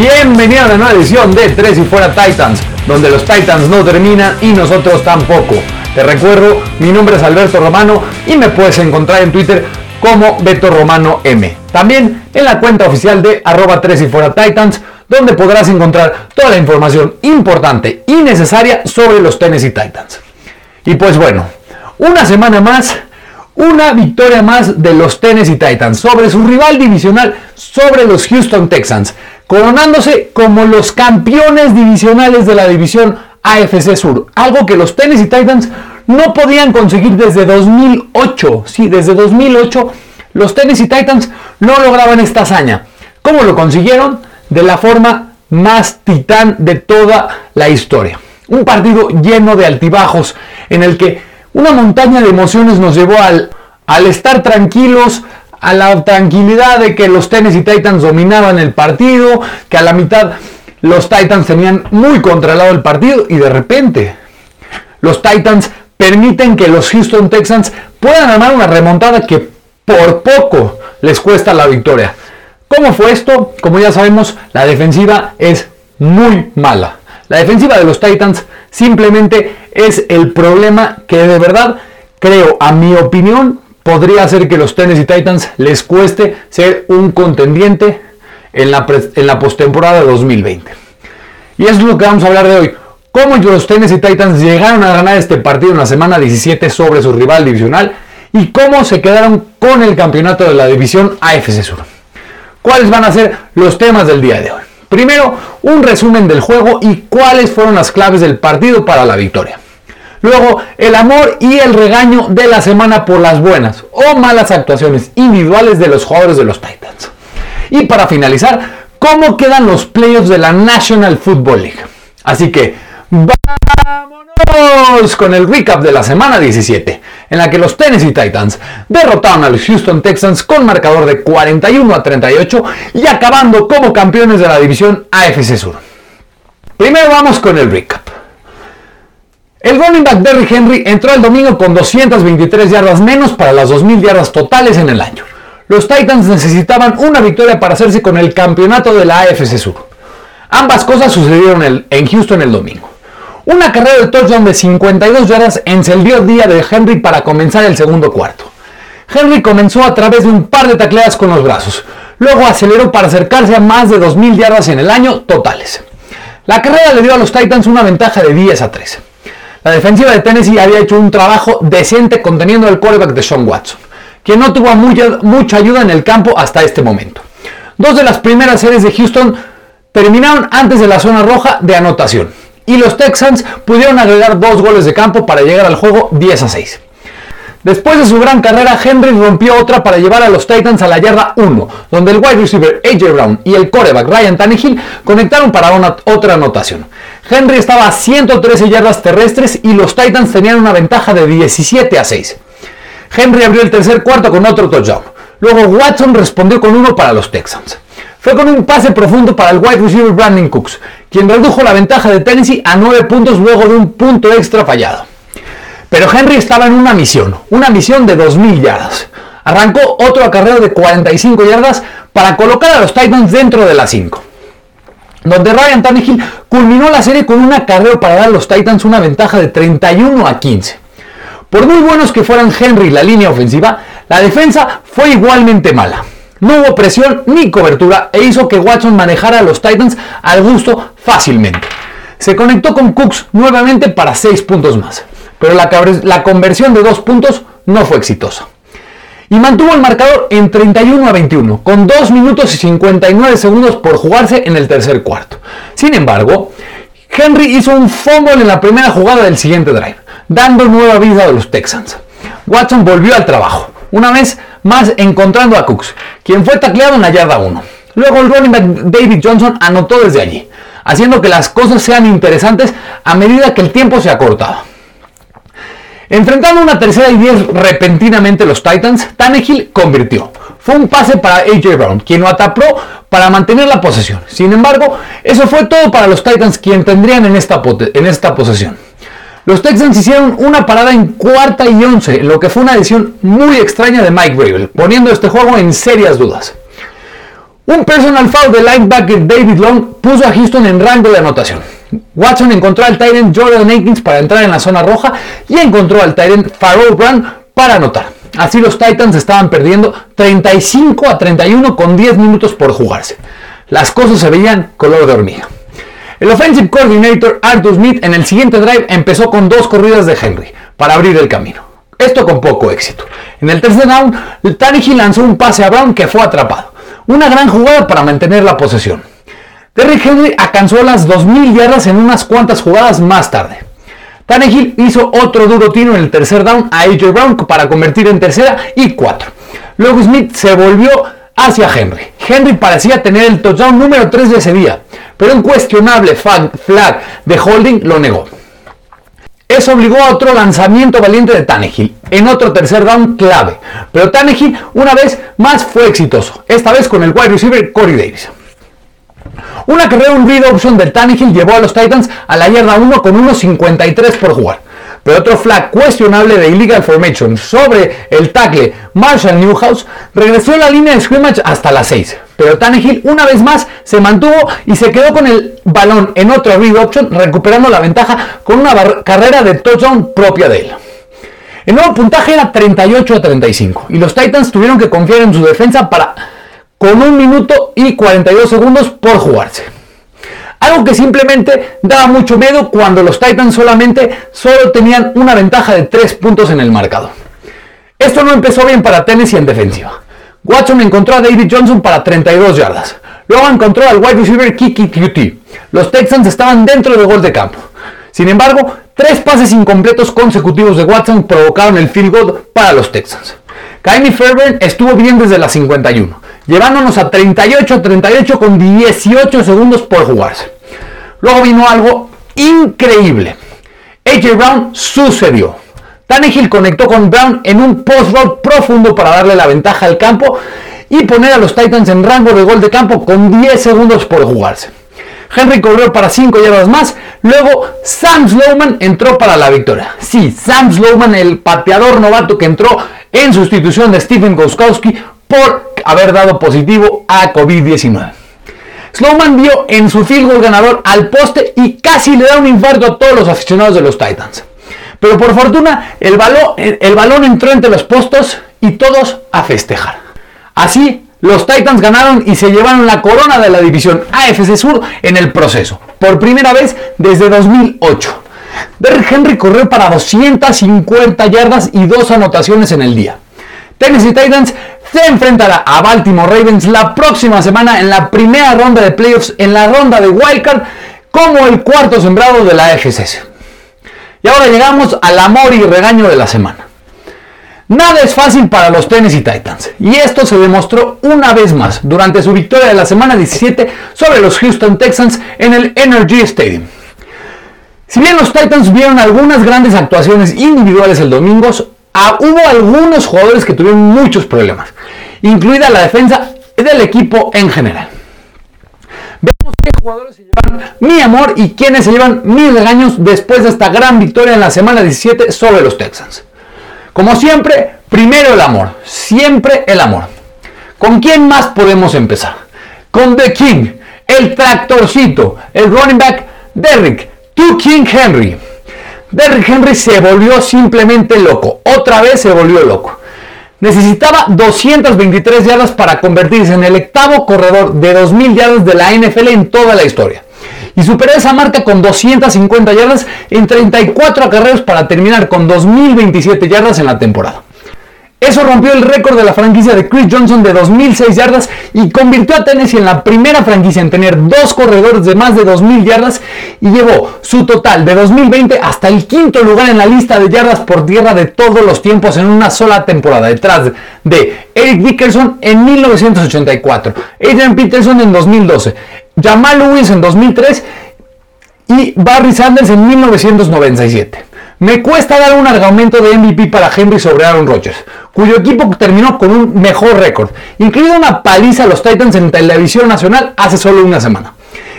Bienvenido a la nueva edición de Tres y Fuera Titans, donde los Titans no terminan y nosotros tampoco. Te recuerdo, mi nombre es Alberto Romano y me puedes encontrar en Twitter como Beto Romano M. También en la cuenta oficial de arroba 3 y fuera Titans, donde podrás encontrar toda la información importante y necesaria sobre los Tennessee Titans. Y pues bueno, una semana más, una victoria más de los Tennessee Titans sobre su rival divisional, sobre los Houston Texans, coronándose como los campeones divisionales de la división AFC Sur, algo que los Tennessee Titans no podían conseguir desde 2008. Sí, desde 2008 los Tennessee Titans no lograban esta hazaña. ¿Cómo lo consiguieron? De la forma más titán de toda la historia. Un partido lleno de altibajos en el que una montaña de emociones nos llevó al, al estar tranquilos, a la tranquilidad de que los Tennessee Titans dominaban el partido, que a la mitad los Titans tenían muy controlado el partido y de repente los Titans permiten que los Houston Texans puedan armar una remontada que por poco les cuesta la victoria. ¿Cómo fue esto? Como ya sabemos, la defensiva es muy mala. La defensiva de los Titans simplemente es el problema que de verdad creo, a mi opinión, podría hacer que los Tennessee Titans les cueste ser un contendiente en la, en la postemporada de 2020. Y eso es lo que vamos a hablar de hoy. Cómo los Tennessee Titans llegaron a ganar este partido en la semana 17 sobre su rival divisional y cómo se quedaron con el campeonato de la división AFC Sur. ¿Cuáles van a ser los temas del día de hoy? Primero, un resumen del juego y cuáles fueron las claves del partido para la victoria. Luego, el amor y el regaño de la semana por las buenas o malas actuaciones individuales de los jugadores de los Titans. Y para finalizar, cómo quedan los playoffs de la National Football League. Así que, vámonos con el recap de la semana 17, en la que los Tennessee Titans derrotaron a los Houston Texans con marcador de 41 a 38 y acabando como campeones de la división AFC Sur. Primero vamos con el recap. El running back Derrick Henry entró el domingo con 223 yardas menos para las 2.000 yardas totales en el año. Los Titans necesitaban una victoria para hacerse con el campeonato de la AFC Sur. Ambas cosas sucedieron en Houston el domingo. Una carrera de touchdown de 52 yardas encendió el día de Henry para comenzar el segundo cuarto. Henry comenzó a través de un par de tacleadas con los brazos. Luego aceleró para acercarse a más de 2.000 yardas en el año totales. La carrera le dio a los Titans una ventaja de 10 a 3. La defensiva de Tennessee había hecho un trabajo decente conteniendo el quarterback de Sean Watson, quien no tuvo mucha, mucha ayuda en el campo hasta este momento. Dos de las primeras series de Houston terminaron antes de la zona roja de anotación y los Texans pudieron agregar dos goles de campo para llegar al juego 10 a 6. Después de su gran carrera, Henry rompió otra para llevar a los Titans a la yarda 1, donde el wide receiver AJ Brown y el coreback Ryan Tannehill conectaron para otra anotación. Henry estaba a 113 yardas terrestres y los Titans tenían una ventaja de 17 a 6. Henry abrió el tercer cuarto con otro touchdown. Luego Watson respondió con uno para los Texans. Fue con un pase profundo para el wide receiver Brandon Cooks, quien redujo la ventaja de Tennessee a 9 puntos luego de un punto extra fallado. Pero Henry estaba en una misión, una misión de 2.000 yardas. Arrancó otro acarreo de 45 yardas para colocar a los Titans dentro de las 5. Donde Ryan Tannehill culminó la serie con un acarreo para dar a los Titans una ventaja de 31 a 15. Por muy buenos que fueran Henry y la línea ofensiva, la defensa fue igualmente mala. No hubo presión ni cobertura e hizo que Watson manejara a los Titans al gusto fácilmente. Se conectó con Cooks nuevamente para 6 puntos más pero la, conversión de dos puntos no fue exitosa. Y mantuvo el marcador en 31 a 21, con 2 minutos y 59 segundos por jugarse en el tercer cuarto. Sin embargo, Henry hizo un fumble en la primera jugada del siguiente drive, dando nueva vida a los Texans. Watson volvió al trabajo, una vez más encontrando a Cooks, quien fue tacleado en la yarda 1. Luego el running back David Johnson anotó desde allí, haciendo que las cosas sean interesantes a medida que el tiempo se acortaba. Enfrentando una tercera y diez repentinamente los Titans, Tannehill convirtió. Fue un pase para AJ Brown, quien lo atapó para mantener la posesión. Sin embargo, eso fue todo para los Titans, quien tendrían en esta, en esta posesión. Los Texans hicieron una parada en cuarta y once, lo que fue una decisión muy extraña de Mike Bravel, poniendo este juego en serias dudas. Un personal foul de linebacker David Long puso a Houston en rango de anotación. Watson encontró al Tyrant Jordan Akins para entrar en la zona roja y encontró al Tyrant Pharaoh Brown para anotar. Así los Titans estaban perdiendo 35 a 31 con 10 minutos por jugarse. Las cosas se veían color de hormiga. El offensive coordinator Arthur Smith en el siguiente drive empezó con dos corridas de Henry para abrir el camino. Esto con poco éxito. En el tercer down, Tannehill lanzó un pase a Brown que fue atrapado. Una gran jugada para mantener la posesión. Derrick Henry alcanzó las 2.000 yardas en unas cuantas jugadas más tarde. Tannehill hizo otro duro tiro en el tercer down a AJ Brown para convertir en tercera y cuatro. Luego Smith se volvió hacia Henry. Henry parecía tener el touchdown número 3 de ese día, pero un cuestionable flag de holding lo negó. Eso obligó a otro lanzamiento valiente de Tannehill, en otro tercer down clave. Pero Tannehill una vez más fue exitoso, esta vez con el wide receiver Corey Davis. Una carrera un read option de Tannehill llevó a los Titans a la yarda 1 con 1.53 por jugar. Pero otro flag cuestionable de illegal formation sobre el tackle Marshall Newhouse regresó a la línea de scrimmage hasta las 6. Pero Tannehill una vez más se mantuvo y se quedó con el balón en otro read option, recuperando la ventaja con una carrera de touchdown propia de él. El nuevo puntaje era 38 a 35 y los Titans tuvieron que confiar en su defensa para con un minuto y 42 segundos por jugarse. Algo que simplemente daba mucho miedo cuando los Titans solamente solo tenían una ventaja de 3 puntos en el marcado. Esto no empezó bien para Tennessee en defensiva. Watson encontró a David Johnson para 32 yardas. Luego encontró al wide receiver Kiki QT. Los Texans estaban dentro del gol de campo. Sin embargo, tres pases incompletos consecutivos de Watson provocaron el field goal para los Texans. Kaimi Fairbairn estuvo bien desde la 51 llevándonos a 38-38 con 18 segundos por jugarse. Luego vino algo increíble. AJ Brown sucedió. Tannehill conectó con Brown en un post-roll profundo para darle la ventaja al campo y poner a los Titans en rango de gol de campo con 10 segundos por jugarse. Henry corrió para 5 yardas más. Luego Sam Slowman entró para la victoria. Sí, Sam Slowman, el pateador novato que entró en sustitución de Stephen Goskowski por haber dado positivo a COVID-19. Slowman dio en su field goal ganador al poste y casi le da un infarto a todos los aficionados de los Titans. Pero por fortuna el balón, el balón entró entre los postos y todos a festejar. Así, los Titans ganaron y se llevaron la corona de la división AFC Sur en el proceso, por primera vez desde 2008. Derrick Henry corrió para 250 yardas y dos anotaciones en el día. Tennessee Titans se enfrentará a Baltimore Ravens la próxima semana en la primera ronda de playoffs en la ronda de Wildcard como el cuarto sembrado de la FCS. Y ahora llegamos al amor y regaño de la semana. Nada es fácil para los Tennessee Titans y esto se demostró una vez más durante su victoria de la semana 17 sobre los Houston Texans en el Energy Stadium. Si bien los Titans vieron algunas grandes actuaciones individuales el domingo, Ah, hubo algunos jugadores que tuvieron muchos problemas, incluida la defensa del equipo en general. Veamos qué jugadores se llevan mi amor y quiénes se llevan mis regaños después de esta gran victoria en la semana 17 sobre los Texans. Como siempre, primero el amor, siempre el amor. ¿Con quién más podemos empezar? Con The King, el tractorcito, el running back Derrick, Tu King Henry. Derrick Henry se volvió simplemente loco. Otra vez se volvió loco. Necesitaba 223 yardas para convertirse en el octavo corredor de 2.000 yardas de la NFL en toda la historia. Y superó esa marca con 250 yardas en 34 acarreos para terminar con 2.027 yardas en la temporada. Eso rompió el récord de la franquicia de Chris Johnson de 2.006 yardas y convirtió a Tennessee en la primera franquicia en tener dos corredores de más de 2.000 yardas y llevó su total de 2020 hasta el quinto lugar en la lista de yardas por tierra de todos los tiempos en una sola temporada, detrás de Eric Dickerson en 1984, Adrian Peterson en 2012, Jamal Lewis en 2003 y Barry Sanders en 1997. Me cuesta dar un argumento de MVP para Henry sobre Aaron Rodgers, cuyo equipo terminó con un mejor récord, incluido una paliza a los Titans en televisión nacional hace solo una semana.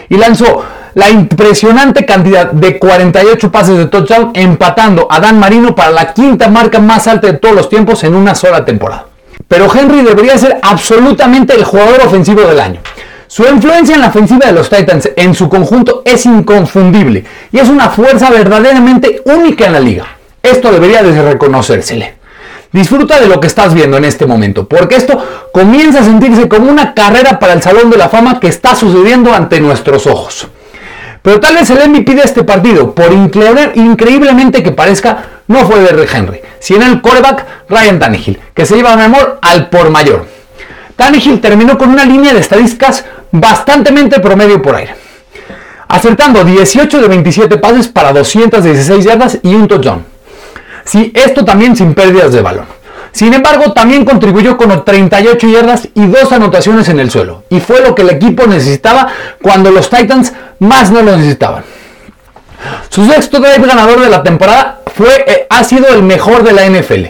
Y lanzó la impresionante cantidad de 48 pases de touchdown, empatando a Dan Marino para la quinta marca más alta de todos los tiempos en una sola temporada. pero Henry debería ser absolutamente el jugador ofensivo del año. Su influencia en la ofensiva de los Titans en su conjunto es inconfundible y es una fuerza verdaderamente única en la liga. Esto debería de reconocérsele. Disfruta de lo que estás viendo en este momento, porque esto comienza a sentirse como una carrera para el Salón de la Fama que está sucediendo ante nuestros ojos. Pero tal vez el MVP de este partido, por increíblemente que parezca, no fue de Henry, sino el quarterback Ryan Tannehill, que se lleva a amor al por mayor. Tannehill terminó con una línea de estadísticas bastante promedio por aire, acertando 18 de 27 pases para 216 yardas y un touchdown. Sí, esto también sin pérdidas de balón. Sin embargo, también contribuyó con 38 yardas y dos anotaciones en el suelo. Y fue lo que el equipo necesitaba cuando los Titans más no lo necesitaban. Su sexto drive ganador de la temporada fue, eh, ha sido el mejor de la NFL.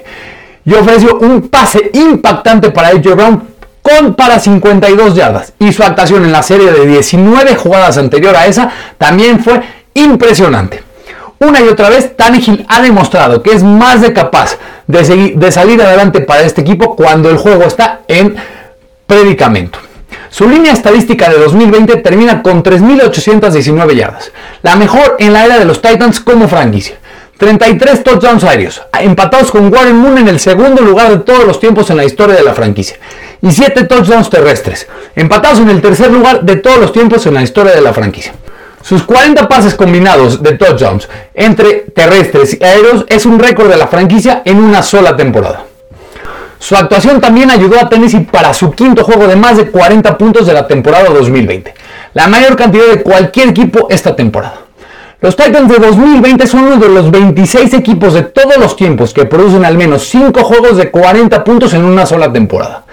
Y ofreció un pase impactante para AJ Brown con para 52 yardas. Y su actuación en la serie de 19 jugadas anterior a esa también fue impresionante. Una y otra vez, Tannehill ha demostrado que es más de capaz de, de salir adelante para este equipo cuando el juego está en predicamento. Su línea estadística de 2020 termina con 3.819 yardas, la mejor en la era de los Titans como franquicia. 33 touchdowns aéreos, empatados con Warren Moon en el segundo lugar de todos los tiempos en la historia de la franquicia. Y 7 touchdowns terrestres, empatados en el tercer lugar de todos los tiempos en la historia de la franquicia. Sus 40 pases combinados de touchdowns entre terrestres y aéreos es un récord de la franquicia en una sola temporada. Su actuación también ayudó a Tennessee para su quinto juego de más de 40 puntos de la temporada 2020, la mayor cantidad de cualquier equipo esta temporada. Los Titans de 2020 son uno de los 26 equipos de todos los tiempos que producen al menos 5 juegos de 40 puntos en una sola temporada.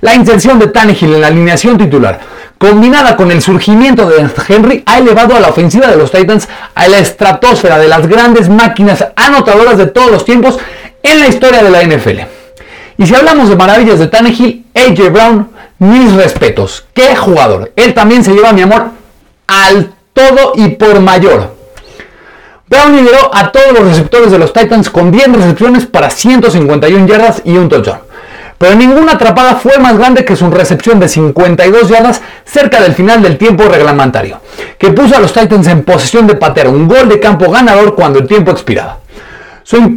La inserción de Tannehill en la alineación titular combinada con el surgimiento de Henry, ha elevado a la ofensiva de los Titans a la estratosfera de las grandes máquinas anotadoras de todos los tiempos en la historia de la NFL. Y si hablamos de maravillas de Tannehill, AJ Brown, mis respetos. ¡Qué jugador! Él también se lleva mi amor al todo y por mayor. Brown lideró a todos los receptores de los Titans con 10 recepciones para 151 yardas y un touchdown pero ninguna atrapada fue más grande que su recepción de 52 yardas cerca del final del tiempo reglamentario, que puso a los Titans en posesión de patear un gol de campo ganador cuando el tiempo expiraba.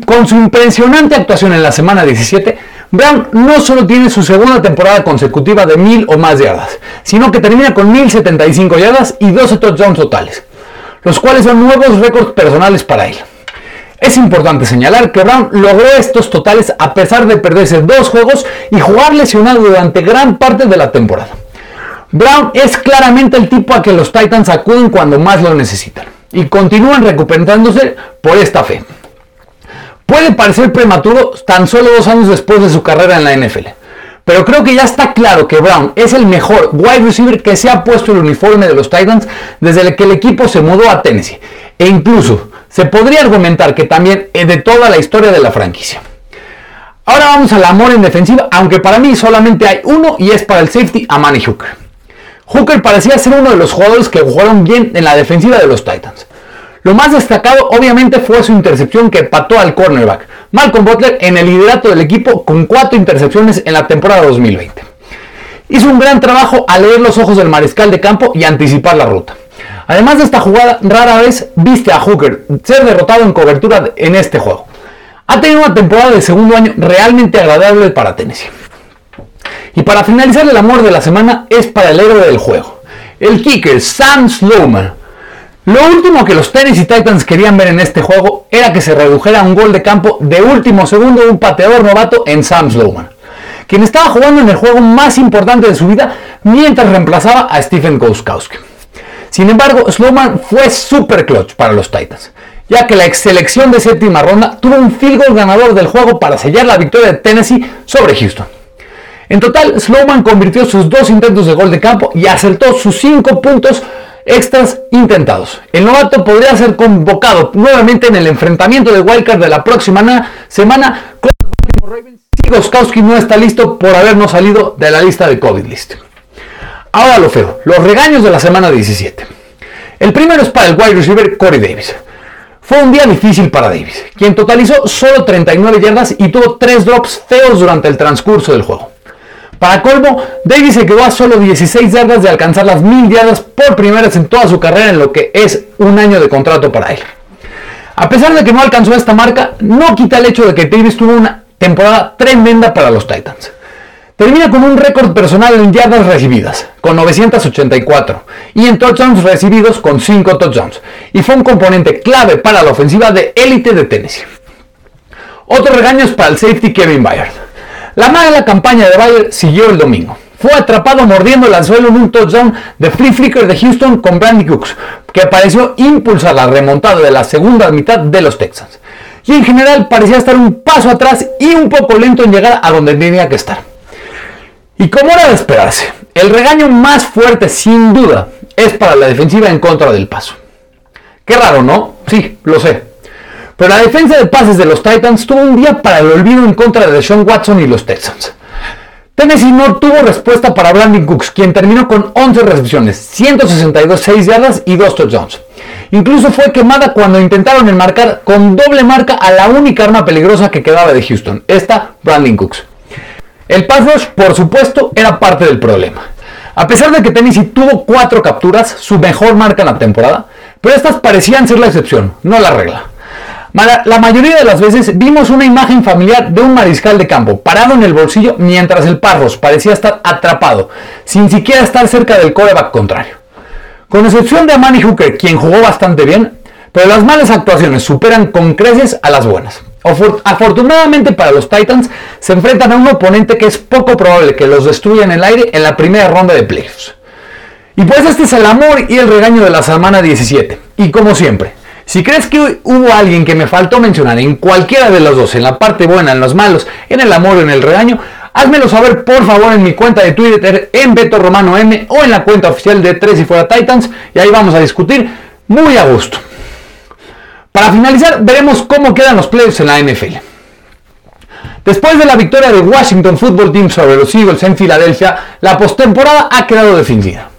con su impresionante actuación en la semana 17, Brown no solo tiene su segunda temporada consecutiva de 1000 o más yardas, sino que termina con 1075 yardas y 12 touchdowns totales, los cuales son nuevos récords personales para él. Es importante señalar que Brown logró estos totales a pesar de perderse dos juegos y jugar lesionado durante gran parte de la temporada. Brown es claramente el tipo a que los Titans acuden cuando más lo necesitan y continúan recuperándose por esta fe. Puede parecer prematuro tan solo dos años después de su carrera en la NFL, pero creo que ya está claro que Brown es el mejor wide receiver que se ha puesto el uniforme de los Titans desde que el equipo se mudó a Tennessee e incluso se podría argumentar que también es de toda la historia de la franquicia. Ahora vamos al amor en defensiva, aunque para mí solamente hay uno y es para el safety Amani Hooker. Hooker parecía ser uno de los jugadores que jugaron bien en la defensiva de los Titans. Lo más destacado obviamente fue su intercepción que pató al cornerback, Malcolm Butler en el liderato del equipo con cuatro intercepciones en la temporada 2020. Hizo un gran trabajo al leer los ojos del mariscal de campo y anticipar la ruta. Además de esta jugada, rara vez viste a Hooker ser derrotado en cobertura en este juego. Ha tenido una temporada de segundo año realmente agradable para Tennessee. Y para finalizar el amor de la semana es para el héroe del juego, el kicker Sam Slowman. Lo último que los Tennessee Titans querían ver en este juego era que se redujera un gol de campo de último segundo de un pateador novato en Sam Slowman, quien estaba jugando en el juego más importante de su vida mientras reemplazaba a Stephen Gostkowski. Sin embargo, Slowman fue super clutch para los Titans, ya que la ex selección de séptima ronda tuvo un field goal ganador del juego para sellar la victoria de Tennessee sobre Houston. En total, Slowman convirtió sus dos intentos de gol de campo y acertó sus cinco puntos extras intentados. El novato podría ser convocado nuevamente en el enfrentamiento de Wildcard de la próxima semana con los Ravens si Goskowski no está listo por habernos salido de la lista de COVID list. Ahora lo feo, los regaños de la semana 17. El primero es para el wide receiver Corey Davis. Fue un día difícil para Davis, quien totalizó solo 39 yardas y tuvo 3 drops feos durante el transcurso del juego. Para colmo, Davis se quedó a solo 16 yardas de alcanzar las 1000 yardas por primera vez en toda su carrera en lo que es un año de contrato para él. A pesar de que no alcanzó esta marca, no quita el hecho de que Davis tuvo una temporada tremenda para los Titans. Termina con un récord personal en yardas recibidas, con 984, y en touchdowns recibidos con 5 touchdowns, y fue un componente clave para la ofensiva de élite de Tennessee. Otro regaño es para el safety Kevin Byard. La mala campaña de Byard siguió el domingo. Fue atrapado mordiendo el anzuelo en un touchdown de Free Flicker de Houston con Brandy Cooks, que pareció impulsar la remontada de la segunda mitad de los Texans. Y en general parecía estar un paso atrás y un poco lento en llegar a donde tenía que estar. Y como era de esperarse, el regaño más fuerte sin duda es para la defensiva en contra del paso. Qué raro, ¿no? Sí, lo sé. Pero la defensa de pases de los Titans tuvo un día para el olvido en contra de Sean Watson y los Texans. Tennessee no tuvo respuesta para Brandon Cooks, quien terminó con 11 recepciones, 162 6 yardas y 2 touchdowns. Incluso fue quemada cuando intentaron enmarcar con doble marca a la única arma peligrosa que quedaba de Houston, esta Brandon Cooks. El pass rush, por supuesto, era parte del problema. A pesar de que Tennessee tuvo 4 capturas, su mejor marca en la temporada, pero estas parecían ser la excepción, no la regla. La mayoría de las veces vimos una imagen familiar de un mariscal de campo parado en el bolsillo mientras el Parros parecía estar atrapado, sin siquiera estar cerca del coreback contrario. Con excepción de Amani Hooker, quien jugó bastante bien, pero las malas actuaciones superan con creces a las buenas. Afortunadamente para los Titans, se enfrentan a un oponente que es poco probable que los destruya en el aire en la primera ronda de playoffs. Y pues este es el amor y el regaño de la semana 17. Y como siempre, si crees que hubo alguien que me faltó mencionar en cualquiera de los dos, en la parte buena, en los malos, en el amor o en el regaño, házmelo saber por favor en mi cuenta de Twitter en Beto Romano M o en la cuenta oficial de Tres y Fuera Titans y ahí vamos a discutir muy a gusto. Para finalizar, veremos cómo quedan los playoffs en la NFL. Después de la victoria de Washington Football Team sobre los Eagles en Filadelfia, la postemporada ha quedado definida.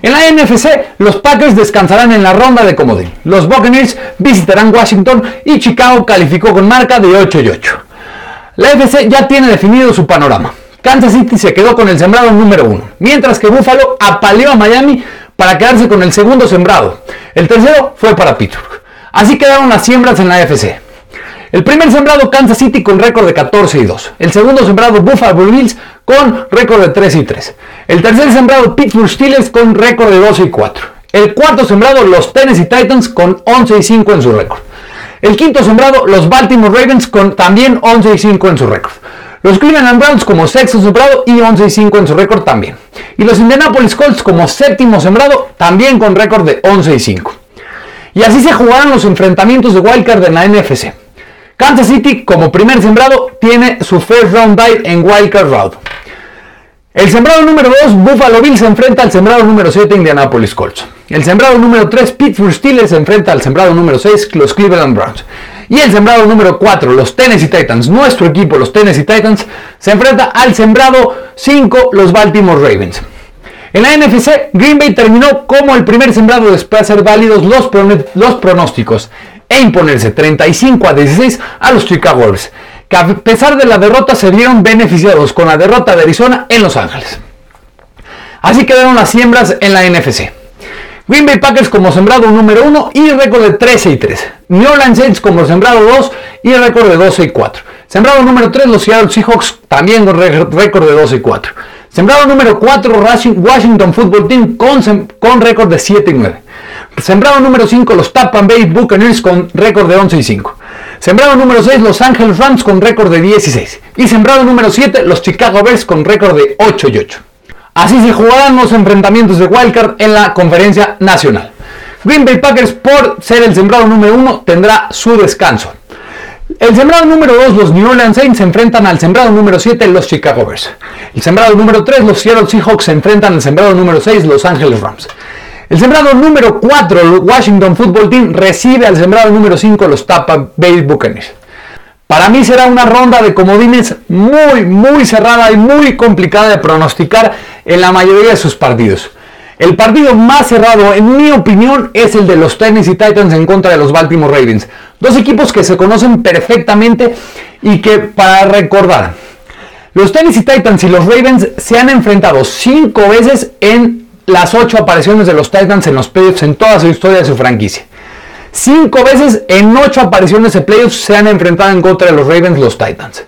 En la NFC, los Packers descansarán en la ronda de comodín. Los Buccaneers visitarán Washington y Chicago calificó con marca de 8 y 8. La FC ya tiene definido su panorama. Kansas City se quedó con el sembrado número 1, mientras que Buffalo apaleó a Miami para quedarse con el segundo sembrado. El tercero fue para Pittsburgh. Así quedaron las siembras en la FC. El primer sembrado Kansas City con récord de 14 y 2. El segundo sembrado Buffalo Bills con récord de 3 y 3. El tercer sembrado Pittsburgh Steelers con récord de 12 y 4. El cuarto sembrado los Tennessee Titans con 11 y 5 en su récord. El quinto sembrado los Baltimore Ravens con también 11 y 5 en su récord. Los Cleveland Browns como sexto sembrado y 11 y 5 en su récord también. Y los Indianapolis Colts como séptimo sembrado también con récord de 11 y 5. Y así se jugaron los enfrentamientos de Wildcard en la NFC. Kansas City, como primer sembrado, tiene su first round bye en Wildcard Round. El sembrado número 2, Buffalo Bills, se enfrenta al sembrado número 7, Indianapolis Colts. El sembrado número 3, Pittsburgh Steelers, se enfrenta al sembrado número 6, los Cleveland Browns. Y el sembrado número 4, los Tennessee Titans, nuestro equipo, los Tennessee Titans, se enfrenta al sembrado 5, los Baltimore Ravens. En la NFC, Green Bay terminó como el primer sembrado después de ser válidos los pronósticos e imponerse 35 a 16 a los Chicago Bears, que a pesar de la derrota se vieron beneficiados con la derrota de Arizona en Los Ángeles. Así quedaron las siembras en la NFC. Green Bay Packers como sembrado número 1 y récord de 13 y 3. New Orleans Saints como sembrado 2 y récord de 12 y 4. Sembrado número 3 los Seattle Seahawks también con récord de 12 y 4. Sembrado número 4 Washington Football Team con, con récord de 7 y 9. Sembrado número 5 los Tampa Bay Buccaneers con récord de 11 y 5. Sembrado número 6 los Angeles Rams con récord de 16. Y sembrado número 7 los Chicago Bears con récord de 8 y 8. Así se jugarán los enfrentamientos de Wildcard en la conferencia nacional. Green Bay Packers por ser el sembrado número 1 tendrá su descanso. El sembrado número 2, los New Orleans Saints, se enfrentan al sembrado número 7, los Chicago Bears. El sembrado número 3, los Seattle Seahawks, se enfrentan al sembrado número 6, los Angeles Rams. El sembrado número 4, el Washington Football Team, recibe al sembrado número 5, los Tampa Bay Buccaneers. Para mí será una ronda de comodines muy, muy cerrada y muy complicada de pronosticar en la mayoría de sus partidos. El partido más cerrado, en mi opinión, es el de los Tennessee Titans en contra de los Baltimore Ravens. Dos equipos que se conocen perfectamente y que, para recordar, Los Tennessee Titans y los Ravens se han enfrentado cinco veces en las ocho apariciones de los Titans en los playoffs en toda su historia de su franquicia. Cinco veces en ocho apariciones de playoffs se han enfrentado en contra de los Ravens los Titans.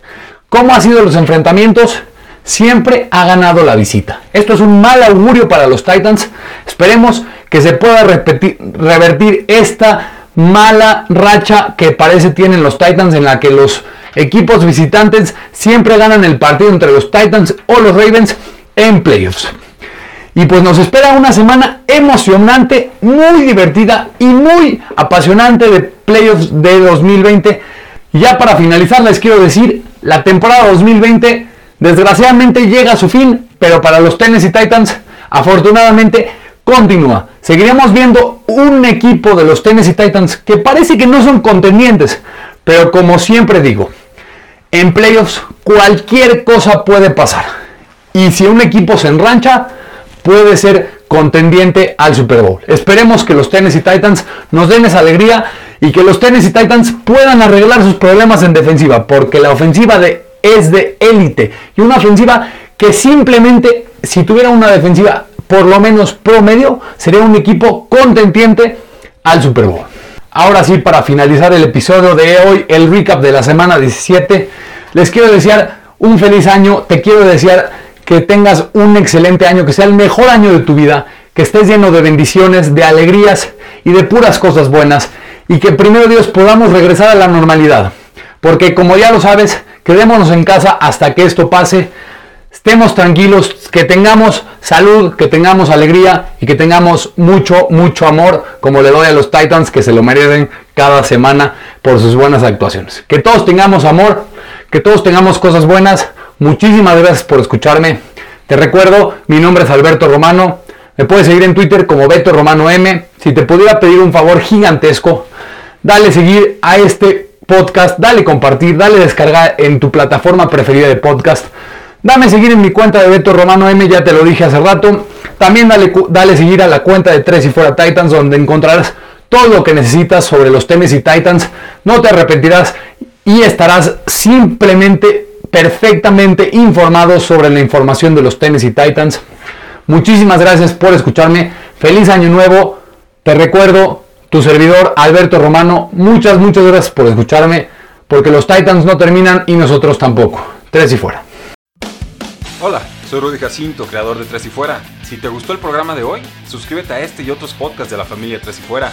¿Cómo han sido los enfrentamientos? Siempre ha ganado la visita. Esto es un mal augurio para los Titans. Esperemos que se pueda revertir esta mala racha que parece tienen los Titans en la que los equipos visitantes siempre ganan el partido entre los Titans o los Ravens en playoffs. Y pues nos espera una semana emocionante, muy divertida y muy apasionante de playoffs de 2020. Ya para finalizar les quiero decir, la temporada 2020 desgraciadamente llega a su fin, pero para los Tennessee Titans afortunadamente continúa. Seguiremos viendo un equipo de los Tennessee Titans que parece que no son contendientes, pero como siempre digo, en playoffs cualquier cosa puede pasar. Y si un equipo se enrancha, puede ser contendiente al Super Bowl. Esperemos que los Tennessee Titans nos den esa alegría y que los Tennessee Titans puedan arreglar sus problemas en defensiva, porque la ofensiva de, es de élite y una ofensiva que simplemente si tuviera una defensiva por lo menos promedio, sería un equipo contendiente al Super Bowl. Ahora sí, para finalizar el episodio de hoy, el recap de la semana 17, les quiero desear un feliz año, te quiero desear que tengas un excelente año, que sea el mejor año de tu vida, que estés lleno de bendiciones, de alegrías y de puras cosas buenas y que primero Dios podamos regresar a la normalidad. Porque como ya lo sabes, quedémonos en casa hasta que esto pase, estemos tranquilos, que tengamos salud, que tengamos alegría y que tengamos mucho, mucho amor, como le doy a los Titans que se lo merecen cada semana por sus buenas actuaciones. Que todos tengamos amor, que todos tengamos cosas buenas Muchísimas gracias por escucharme. Te recuerdo, mi nombre es Alberto Romano. Me puedes seguir en Twitter como Beto Romano M. Si te pudiera pedir un favor gigantesco, dale seguir a este podcast, dale compartir, dale descargar en tu plataforma preferida de podcast. Dame seguir en mi cuenta de Beto Romano M, ya te lo dije hace rato. También dale, dale seguir a la cuenta de Tres y Fuera Titans, donde encontrarás todo lo que necesitas sobre los Tennessee Titans. No te arrepentirás y estarás simplemente perfectamente informados sobre la información de los Tennessee Titans. Muchísimas gracias por escucharme. Feliz año nuevo. Te recuerdo, tu servidor Alberto Romano. Muchas, muchas gracias por escucharme. Porque los Titans no terminan y nosotros tampoco. Tres y fuera. Hola, soy Rudy Jacinto, creador de Tres y Fuera. Si te gustó el programa de hoy, suscríbete a este y otros podcasts de la familia Tres y Fuera.